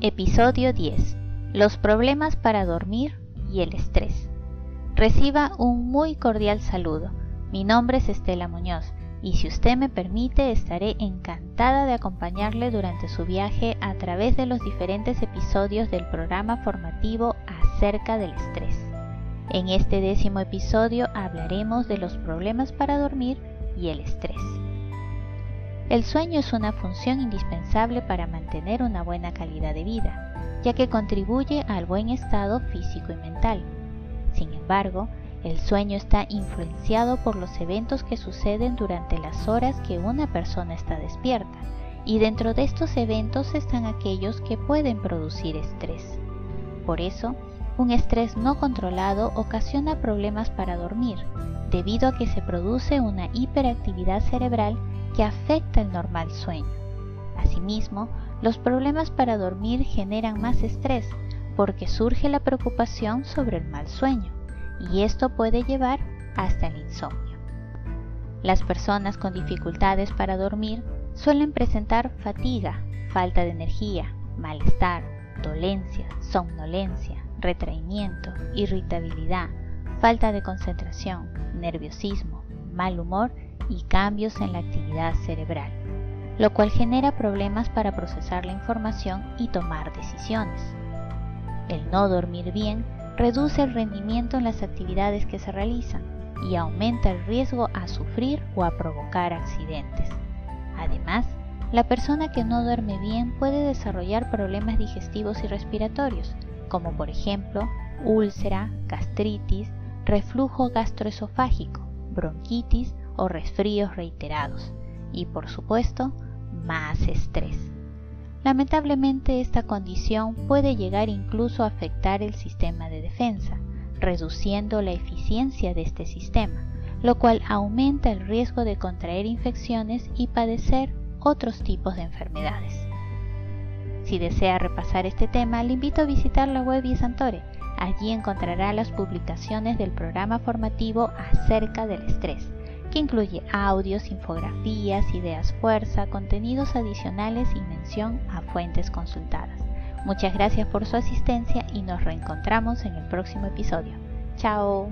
Episodio 10. Los problemas para dormir y el estrés. Reciba un muy cordial saludo. Mi nombre es Estela Muñoz y si usted me permite estaré encantada de acompañarle durante su viaje a través de los diferentes episodios del programa formativo acerca del estrés. En este décimo episodio hablaremos de los problemas para dormir y el estrés. El sueño es una función indispensable para mantener una buena calidad de vida, ya que contribuye al buen estado físico y mental. Sin embargo, el sueño está influenciado por los eventos que suceden durante las horas que una persona está despierta, y dentro de estos eventos están aquellos que pueden producir estrés. Por eso, un estrés no controlado ocasiona problemas para dormir, debido a que se produce una hiperactividad cerebral que afecta el normal sueño. Asimismo, los problemas para dormir generan más estrés porque surge la preocupación sobre el mal sueño y esto puede llevar hasta el insomnio. Las personas con dificultades para dormir suelen presentar fatiga, falta de energía, malestar, dolencia, somnolencia, retraimiento, irritabilidad, falta de concentración, nerviosismo, mal humor y cambios en la actividad cerebral, lo cual genera problemas para procesar la información y tomar decisiones. El no dormir bien reduce el rendimiento en las actividades que se realizan y aumenta el riesgo a sufrir o a provocar accidentes. Además, la persona que no duerme bien puede desarrollar problemas digestivos y respiratorios, como por ejemplo úlcera, gastritis, reflujo gastroesofágico, bronquitis o resfríos reiterados y por supuesto más estrés. Lamentablemente esta condición puede llegar incluso a afectar el sistema de defensa, reduciendo la eficiencia de este sistema, lo cual aumenta el riesgo de contraer infecciones y padecer otros tipos de enfermedades. Si desea repasar este tema, le invito a visitar la web Santore. Allí encontrará las publicaciones del programa formativo acerca del estrés que incluye audios, infografías, ideas fuerza, contenidos adicionales y mención a fuentes consultadas. Muchas gracias por su asistencia y nos reencontramos en el próximo episodio. Chao.